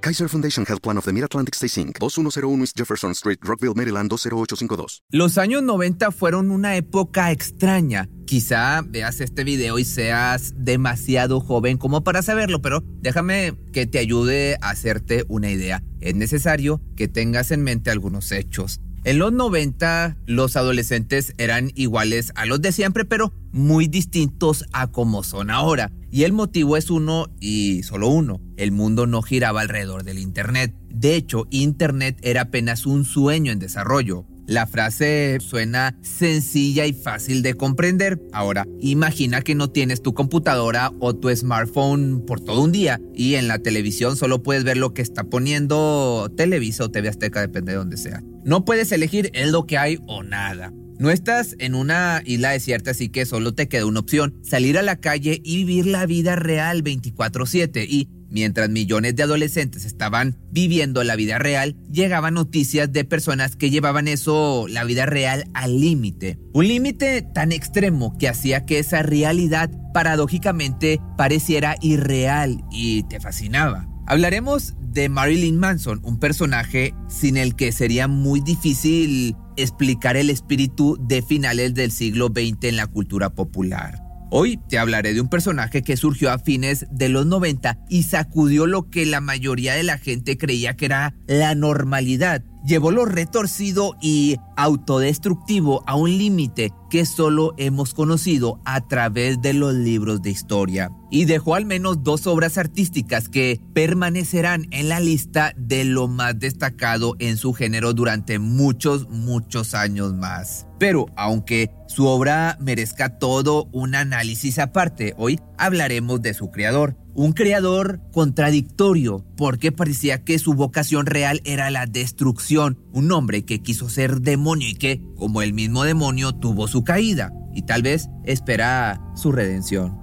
Kaiser Foundation Health Plan of the Mid-Atlantic Stay Inc., 2101 East Jefferson Street, Rockville, Maryland 20852. Los años 90 fueron una época extraña. Quizá veas este video y seas demasiado joven como para saberlo, pero déjame que te ayude a hacerte una idea. Es necesario que tengas en mente algunos hechos. En los 90 los adolescentes eran iguales a los de siempre, pero muy distintos a como son ahora. Y el motivo es uno y solo uno. El mundo no giraba alrededor del Internet. De hecho, Internet era apenas un sueño en desarrollo. La frase suena sencilla y fácil de comprender. Ahora, imagina que no tienes tu computadora o tu smartphone por todo un día y en la televisión solo puedes ver lo que está poniendo Televisa o TV Azteca, depende de donde sea. No puedes elegir es lo que hay o nada. No estás en una isla desierta, así que solo te queda una opción, salir a la calle y vivir la vida real 24/7. Y Mientras millones de adolescentes estaban viviendo la vida real, llegaban noticias de personas que llevaban eso, la vida real, al límite. Un límite tan extremo que hacía que esa realidad paradójicamente pareciera irreal y te fascinaba. Hablaremos de Marilyn Manson, un personaje sin el que sería muy difícil explicar el espíritu de finales del siglo XX en la cultura popular. Hoy te hablaré de un personaje que surgió a fines de los 90 y sacudió lo que la mayoría de la gente creía que era la normalidad llevó lo retorcido y autodestructivo a un límite que solo hemos conocido a través de los libros de historia. Y dejó al menos dos obras artísticas que permanecerán en la lista de lo más destacado en su género durante muchos, muchos años más. Pero aunque su obra merezca todo un análisis aparte, hoy hablaremos de su creador un creador contradictorio, porque parecía que su vocación real era la destrucción, un hombre que quiso ser demonio y que, como el mismo demonio, tuvo su caída y tal vez espera su redención.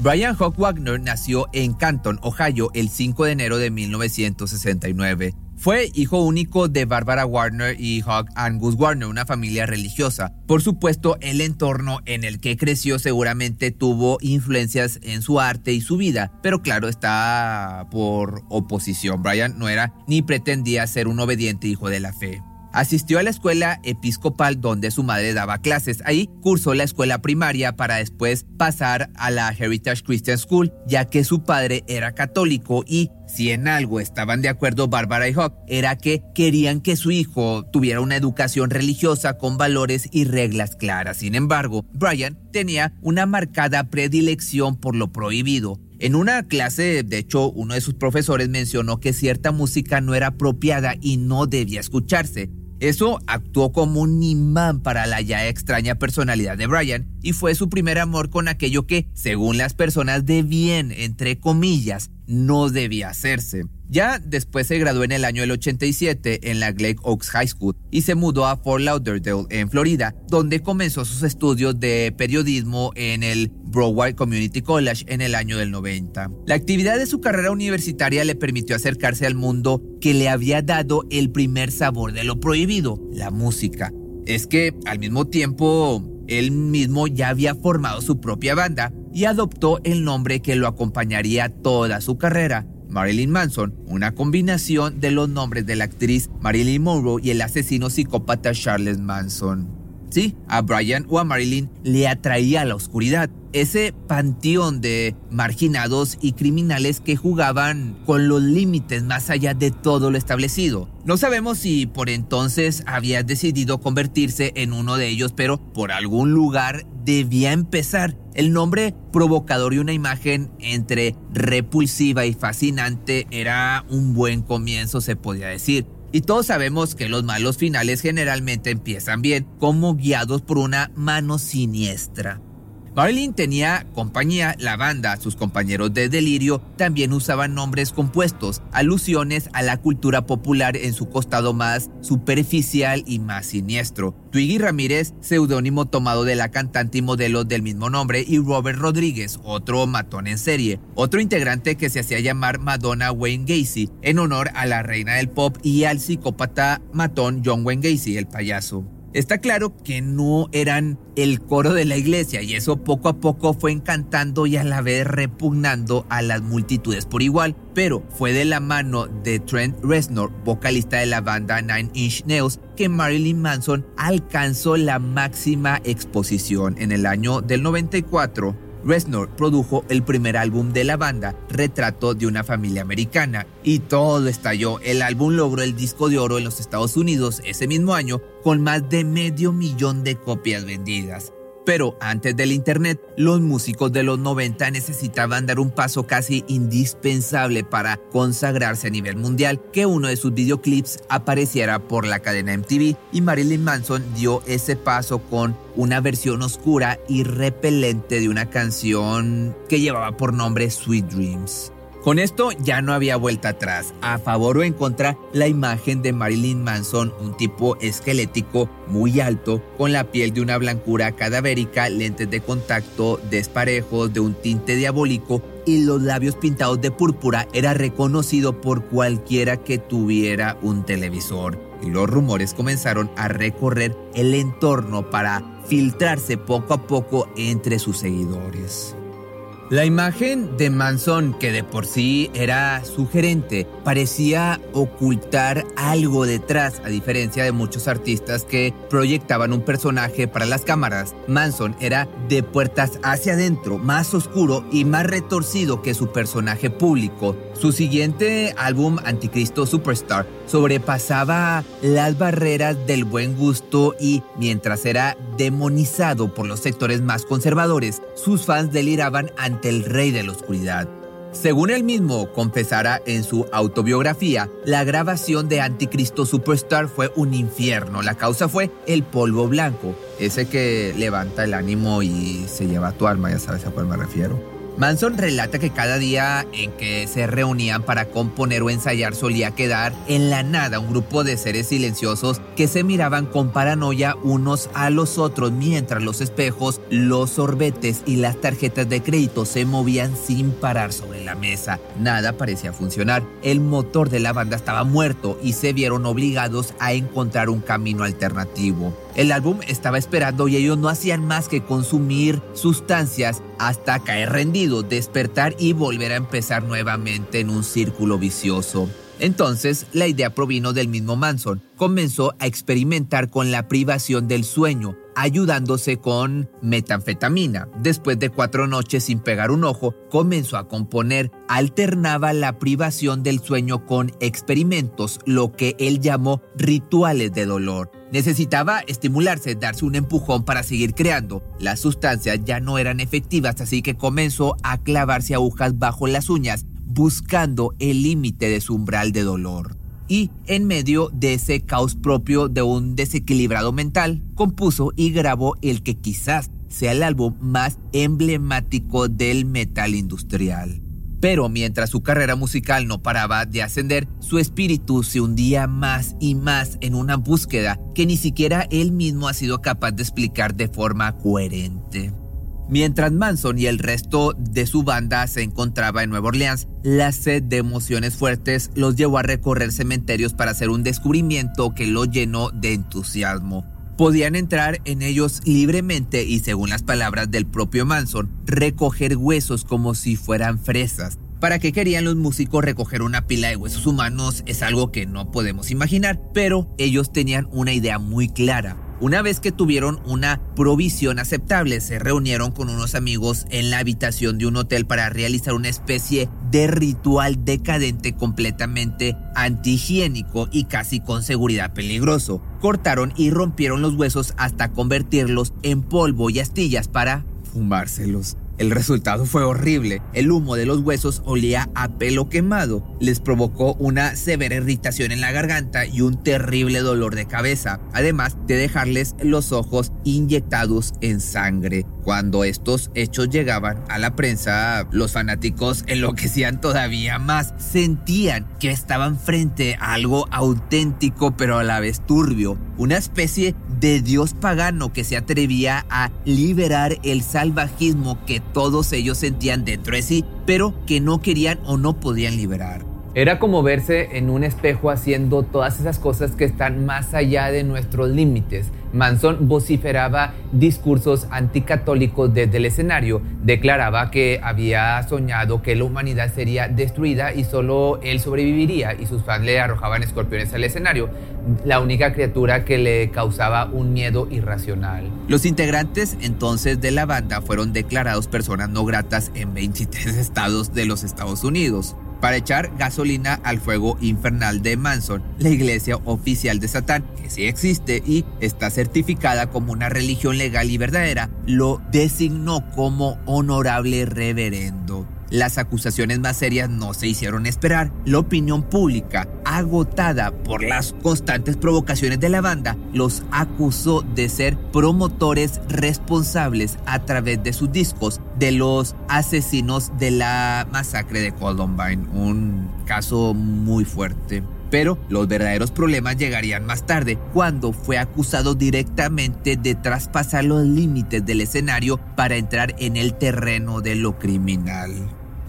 Brian Hawk Wagner nació en Canton, Ohio, el 5 de enero de 1969. Fue hijo único de Barbara Warner y Hugh Angus Warner, una familia religiosa. Por supuesto, el entorno en el que creció seguramente tuvo influencias en su arte y su vida, pero claro, está por oposición. Brian no era ni pretendía ser un obediente hijo de la fe. Asistió a la escuela episcopal donde su madre daba clases. Ahí cursó la escuela primaria para después pasar a la Heritage Christian School, ya que su padre era católico y si en algo estaban de acuerdo Barbara y Hawk, era que querían que su hijo tuviera una educación religiosa con valores y reglas claras. Sin embargo, Brian tenía una marcada predilección por lo prohibido. En una clase, de hecho, uno de sus profesores mencionó que cierta música no era apropiada y no debía escucharse. Eso actuó como un imán para la ya extraña personalidad de Brian y fue su primer amor con aquello que, según las personas de bien, entre comillas, no debía hacerse. Ya después se graduó en el año del 87 en la Glade Oaks High School y se mudó a Fort Lauderdale, en Florida, donde comenzó sus estudios de periodismo en el Broward Community College en el año del 90. La actividad de su carrera universitaria le permitió acercarse al mundo que le había dado el primer sabor de lo prohibido, la música. Es que al mismo tiempo él mismo ya había formado su propia banda y adoptó el nombre que lo acompañaría toda su carrera, Marilyn Manson, una combinación de los nombres de la actriz Marilyn Monroe y el asesino psicópata Charles Manson. Sí, a Brian o a Marilyn le atraía la oscuridad, ese panteón de marginados y criminales que jugaban con los límites más allá de todo lo establecido. No sabemos si por entonces había decidido convertirse en uno de ellos, pero por algún lugar debía empezar. El nombre provocador y una imagen entre repulsiva y fascinante era un buen comienzo, se podía decir. Y todos sabemos que los malos finales generalmente empiezan bien, como guiados por una mano siniestra. Marilyn tenía compañía, la banda, sus compañeros de delirio también usaban nombres compuestos, alusiones a la cultura popular en su costado más superficial y más siniestro. Twiggy Ramírez, seudónimo tomado de la cantante y modelo del mismo nombre, y Robert Rodríguez, otro matón en serie, otro integrante que se hacía llamar Madonna Wayne Gacy, en honor a la reina del pop y al psicópata matón John Wayne Gacy, el payaso. Está claro que no eran el coro de la iglesia y eso poco a poco fue encantando y a la vez repugnando a las multitudes por igual, pero fue de la mano de Trent Reznor, vocalista de la banda Nine Inch Nails, que Marilyn Manson alcanzó la máxima exposición en el año del 94 Reznor produjo el primer álbum de la banda, Retrato de una familia americana, y todo estalló. El álbum logró el disco de oro en los Estados Unidos ese mismo año con más de medio millón de copias vendidas. Pero antes del Internet, los músicos de los 90 necesitaban dar un paso casi indispensable para consagrarse a nivel mundial, que uno de sus videoclips apareciera por la cadena MTV y Marilyn Manson dio ese paso con una versión oscura y repelente de una canción que llevaba por nombre Sweet Dreams. Con esto ya no había vuelta atrás. A favor o en contra, la imagen de Marilyn Manson, un tipo esquelético muy alto, con la piel de una blancura cadavérica, lentes de contacto desparejos, de un tinte diabólico y los labios pintados de púrpura, era reconocido por cualquiera que tuviera un televisor. Y los rumores comenzaron a recorrer el entorno para filtrarse poco a poco entre sus seguidores. La imagen de Manson, que de por sí era sugerente, parecía ocultar algo detrás, a diferencia de muchos artistas que proyectaban un personaje para las cámaras. Manson era de puertas hacia adentro, más oscuro y más retorcido que su personaje público. Su siguiente álbum, Anticristo Superstar, sobrepasaba las barreras del buen gusto y, mientras era demonizado por los sectores más conservadores, sus fans deliraban ante el rey de la oscuridad. Según él mismo confesara en su autobiografía, la grabación de Anticristo Superstar fue un infierno. La causa fue el polvo blanco, ese que levanta el ánimo y se lleva tu alma, ya sabes a cuál me refiero. Manson relata que cada día en que se reunían para componer o ensayar solía quedar en la nada un grupo de seres silenciosos que se miraban con paranoia unos a los otros mientras los espejos, los sorbetes y las tarjetas de crédito se movían sin parar sobre la mesa. Nada parecía funcionar. El motor de la banda estaba muerto y se vieron obligados a encontrar un camino alternativo. El álbum estaba esperando y ellos no hacían más que consumir sustancias hasta caer rendido, despertar y volver a empezar nuevamente en un círculo vicioso. Entonces, la idea provino del mismo Manson. Comenzó a experimentar con la privación del sueño, ayudándose con metanfetamina. Después de cuatro noches sin pegar un ojo, comenzó a componer. Alternaba la privación del sueño con experimentos, lo que él llamó rituales de dolor. Necesitaba estimularse, darse un empujón para seguir creando. Las sustancias ya no eran efectivas, así que comenzó a clavarse agujas bajo las uñas, buscando el límite de su umbral de dolor. Y en medio de ese caos propio de un desequilibrado mental, compuso y grabó el que quizás sea el álbum más emblemático del metal industrial. Pero mientras su carrera musical no paraba de ascender, su espíritu se hundía más y más en una búsqueda que ni siquiera él mismo ha sido capaz de explicar de forma coherente. Mientras Manson y el resto de su banda se encontraba en Nueva Orleans, la sed de emociones fuertes los llevó a recorrer cementerios para hacer un descubrimiento que lo llenó de entusiasmo. Podían entrar en ellos libremente y, según las palabras del propio Manson, recoger huesos como si fueran fresas. ¿Para qué querían los músicos recoger una pila de huesos humanos? Es algo que no podemos imaginar, pero ellos tenían una idea muy clara una vez que tuvieron una provisión aceptable, se reunieron con unos amigos en la habitación de un hotel para realizar una especie de ritual decadente completamente antihigiénico y casi con seguridad peligroso. Cortaron y rompieron los huesos hasta convertirlos en polvo y astillas para fumárselos. El resultado fue horrible. El humo de los huesos olía a pelo quemado. Les provocó una severa irritación en la garganta y un terrible dolor de cabeza, además de dejarles los ojos inyectados en sangre. Cuando estos hechos llegaban a la prensa, los fanáticos enloquecían todavía más. Sentían que estaban frente a algo auténtico pero a la vez turbio. Una especie de dios pagano que se atrevía a liberar el salvajismo que todos ellos sentían dentro de sí, pero que no querían o no podían liberar. Era como verse en un espejo haciendo todas esas cosas que están más allá de nuestros límites. Manson vociferaba discursos anticatólicos desde el escenario, declaraba que había soñado que la humanidad sería destruida y solo él sobreviviría y sus fans le arrojaban escorpiones al escenario, la única criatura que le causaba un miedo irracional. Los integrantes entonces de la banda fueron declarados personas no gratas en 23 estados de los Estados Unidos para echar gasolina al fuego infernal de Manson, la iglesia oficial de Satán, que sí existe y está certificada como una religión legal y verdadera, lo designó como honorable reverendo. Las acusaciones más serias no se hicieron esperar. La opinión pública, agotada por las constantes provocaciones de la banda, los acusó de ser promotores responsables a través de sus discos de los asesinos de la masacre de Columbine. Un caso muy fuerte. Pero los verdaderos problemas llegarían más tarde, cuando fue acusado directamente de traspasar los límites del escenario para entrar en el terreno de lo criminal.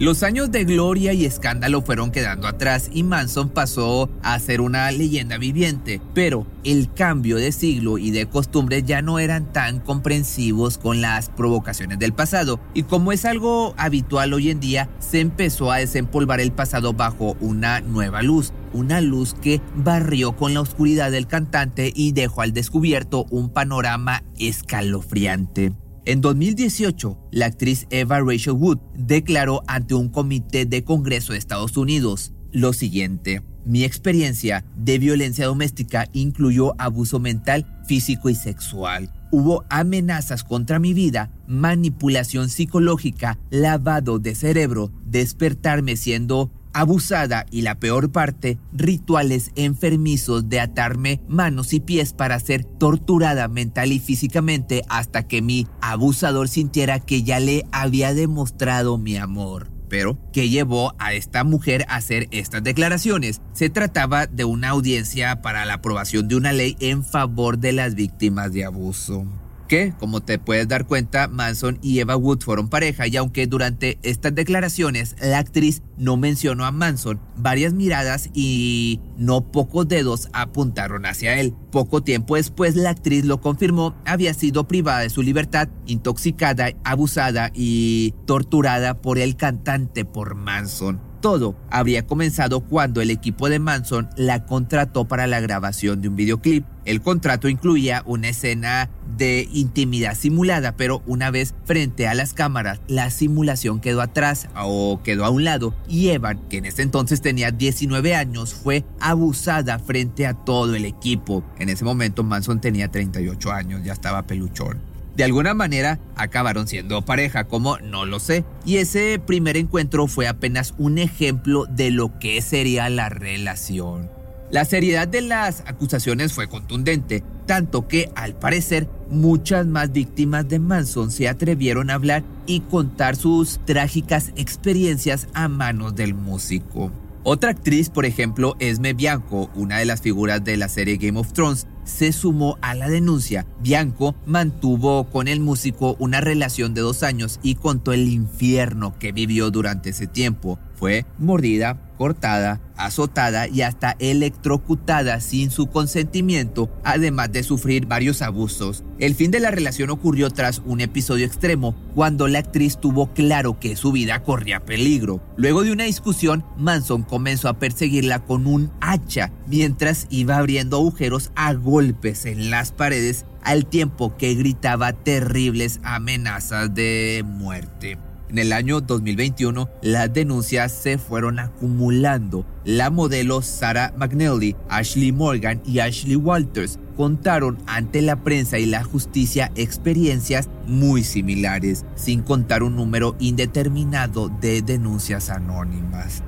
Los años de gloria y escándalo fueron quedando atrás y Manson pasó a ser una leyenda viviente, pero el cambio de siglo y de costumbres ya no eran tan comprensivos con las provocaciones del pasado y como es algo habitual hoy en día, se empezó a desempolvar el pasado bajo una nueva luz, una luz que barrió con la oscuridad del cantante y dejó al descubierto un panorama escalofriante. En 2018, la actriz Eva Rachel Wood declaró ante un comité de Congreso de Estados Unidos lo siguiente. Mi experiencia de violencia doméstica incluyó abuso mental, físico y sexual. Hubo amenazas contra mi vida, manipulación psicológica, lavado de cerebro, despertarme siendo abusada y la peor parte, rituales enfermizos de atarme manos y pies para ser torturada mental y físicamente hasta que mi abusador sintiera que ya le había demostrado mi amor. Pero, ¿qué llevó a esta mujer a hacer estas declaraciones? Se trataba de una audiencia para la aprobación de una ley en favor de las víctimas de abuso que, como te puedes dar cuenta, Manson y Eva Wood fueron pareja y aunque durante estas declaraciones la actriz no mencionó a Manson, varias miradas y no pocos dedos apuntaron hacia él. Poco tiempo después la actriz lo confirmó, había sido privada de su libertad, intoxicada, abusada y torturada por el cantante por Manson. Todo habría comenzado cuando el equipo de Manson la contrató para la grabación de un videoclip. El contrato incluía una escena de intimidad simulada, pero una vez frente a las cámaras, la simulación quedó atrás o quedó a un lado y Evan, que en ese entonces tenía 19 años, fue abusada frente a todo el equipo. En ese momento Manson tenía 38 años, ya estaba peluchón. De alguna manera acabaron siendo pareja, como no lo sé. Y ese primer encuentro fue apenas un ejemplo de lo que sería la relación. La seriedad de las acusaciones fue contundente. tanto que al parecer muchas más víctimas de Manson se atrevieron a hablar y contar sus trágicas experiencias a manos del músico. Otra actriz, por ejemplo, Esme Bianco, una de las figuras de la serie Game of Thrones, se sumó a la denuncia. Bianco mantuvo con el músico una relación de dos años y contó el infierno que vivió durante ese tiempo. Fue mordida, cortada, azotada y hasta electrocutada sin su consentimiento, además de sufrir varios abusos. El fin de la relación ocurrió tras un episodio extremo, cuando la actriz tuvo claro que su vida corría peligro. Luego de una discusión, Manson comenzó a perseguirla con un hacha mientras iba abriendo agujeros a golpes en las paredes al tiempo que gritaba terribles amenazas de muerte. En el año 2021, las denuncias se fueron acumulando. La modelo Sarah McNally, Ashley Morgan y Ashley Walters contaron ante la prensa y la justicia experiencias muy similares, sin contar un número indeterminado de denuncias anónimas.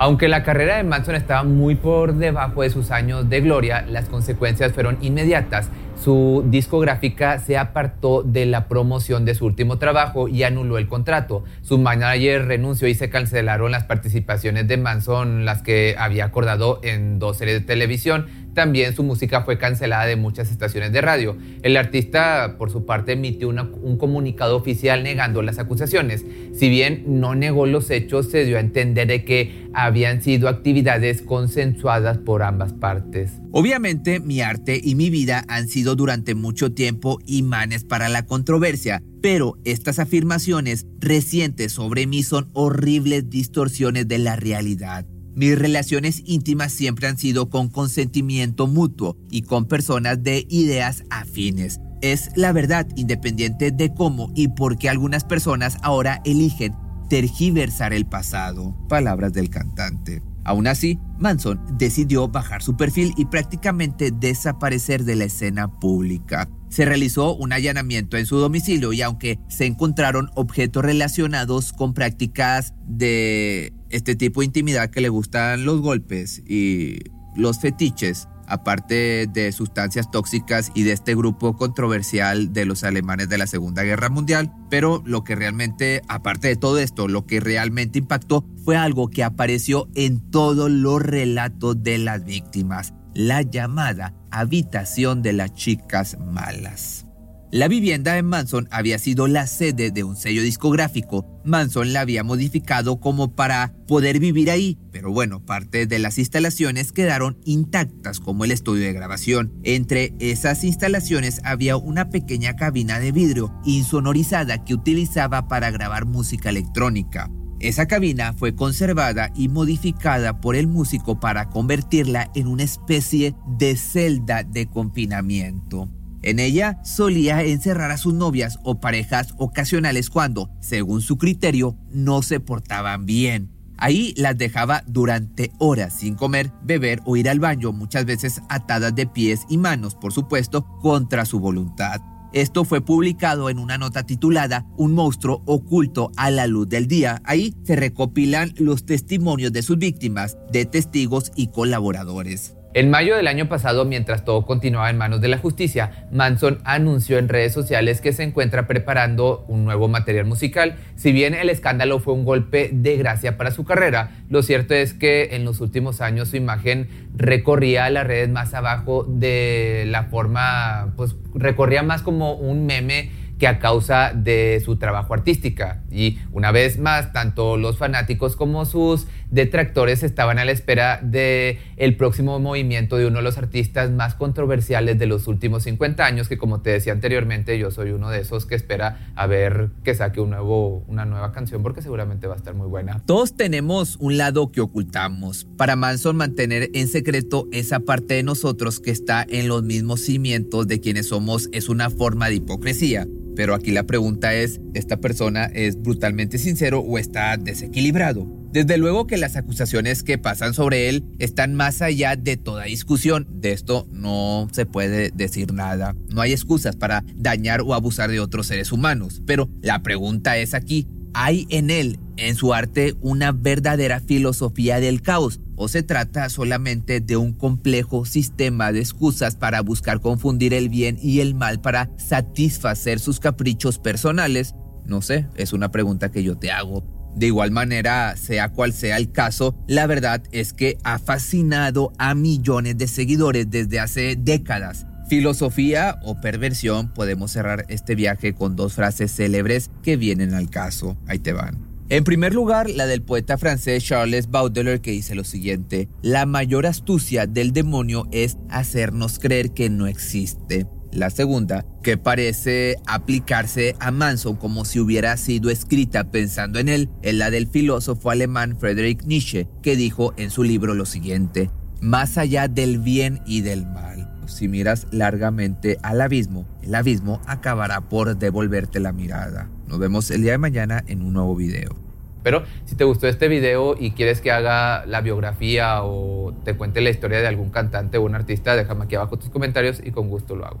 Aunque la carrera de Manson estaba muy por debajo de sus años de gloria, las consecuencias fueron inmediatas. Su discográfica se apartó de la promoción de su último trabajo y anuló el contrato. Su manager renunció y se cancelaron las participaciones de Manson, las que había acordado en dos series de televisión también su música fue cancelada de muchas estaciones de radio. El artista, por su parte, emitió un comunicado oficial negando las acusaciones. Si bien no negó los hechos, se dio a entender de que habían sido actividades consensuadas por ambas partes. Obviamente, mi arte y mi vida han sido durante mucho tiempo imanes para la controversia, pero estas afirmaciones recientes sobre mí son horribles distorsiones de la realidad. Mis relaciones íntimas siempre han sido con consentimiento mutuo y con personas de ideas afines. Es la verdad independiente de cómo y por qué algunas personas ahora eligen tergiversar el pasado. Palabras del cantante. Aún así, Manson decidió bajar su perfil y prácticamente desaparecer de la escena pública. Se realizó un allanamiento en su domicilio y aunque se encontraron objetos relacionados con prácticas de este tipo de intimidad que le gustan los golpes y los fetiches, aparte de sustancias tóxicas y de este grupo controversial de los alemanes de la Segunda Guerra Mundial. Pero lo que realmente, aparte de todo esto, lo que realmente impactó fue algo que apareció en todos los relatos de las víctimas, la llamada habitación de las chicas malas. La vivienda de Manson había sido la sede de un sello discográfico. Manson la había modificado como para poder vivir ahí, pero bueno, parte de las instalaciones quedaron intactas como el estudio de grabación. Entre esas instalaciones había una pequeña cabina de vidrio insonorizada que utilizaba para grabar música electrónica. Esa cabina fue conservada y modificada por el músico para convertirla en una especie de celda de confinamiento. En ella solía encerrar a sus novias o parejas ocasionales cuando, según su criterio, no se portaban bien. Ahí las dejaba durante horas sin comer, beber o ir al baño, muchas veces atadas de pies y manos, por supuesto, contra su voluntad. Esto fue publicado en una nota titulada Un monstruo oculto a la luz del día. Ahí se recopilan los testimonios de sus víctimas, de testigos y colaboradores. En mayo del año pasado, mientras todo continuaba en manos de la justicia, Manson anunció en redes sociales que se encuentra preparando un nuevo material musical. Si bien el escándalo fue un golpe de gracia para su carrera, lo cierto es que en los últimos años su imagen recorría las redes más abajo de la forma, pues recorría más como un meme que a causa de su trabajo artística. Y una vez más, tanto los fanáticos como sus detractores estaban a la espera de el próximo movimiento de uno de los artistas más controversiales de los últimos 50 años, que como te decía anteriormente, yo soy uno de esos que espera a ver que saque un nuevo, una nueva canción porque seguramente va a estar muy buena. Todos tenemos un lado que ocultamos. Para Manson mantener en secreto esa parte de nosotros que está en los mismos cimientos de quienes somos es una forma de hipocresía. Pero aquí la pregunta es, ¿esta persona es brutalmente sincero o está desequilibrado? Desde luego que las acusaciones que pasan sobre él están más allá de toda discusión. De esto no se puede decir nada. No hay excusas para dañar o abusar de otros seres humanos. Pero la pregunta es aquí, ¿hay en él, en su arte, una verdadera filosofía del caos? ¿O se trata solamente de un complejo sistema de excusas para buscar confundir el bien y el mal para satisfacer sus caprichos personales? No sé, es una pregunta que yo te hago. De igual manera, sea cual sea el caso, la verdad es que ha fascinado a millones de seguidores desde hace décadas. Filosofía o perversión, podemos cerrar este viaje con dos frases célebres que vienen al caso. Ahí te van. En primer lugar, la del poeta francés Charles Baudelaire que dice lo siguiente, la mayor astucia del demonio es hacernos creer que no existe. La segunda, que parece aplicarse a Manson como si hubiera sido escrita pensando en él, es la del filósofo alemán Friedrich Nietzsche, que dijo en su libro lo siguiente, más allá del bien y del mal. Si miras largamente al abismo, el abismo acabará por devolverte la mirada. Nos vemos el día de mañana en un nuevo video. Pero si te gustó este video y quieres que haga la biografía o te cuente la historia de algún cantante o un artista, déjame aquí abajo tus comentarios y con gusto lo hago.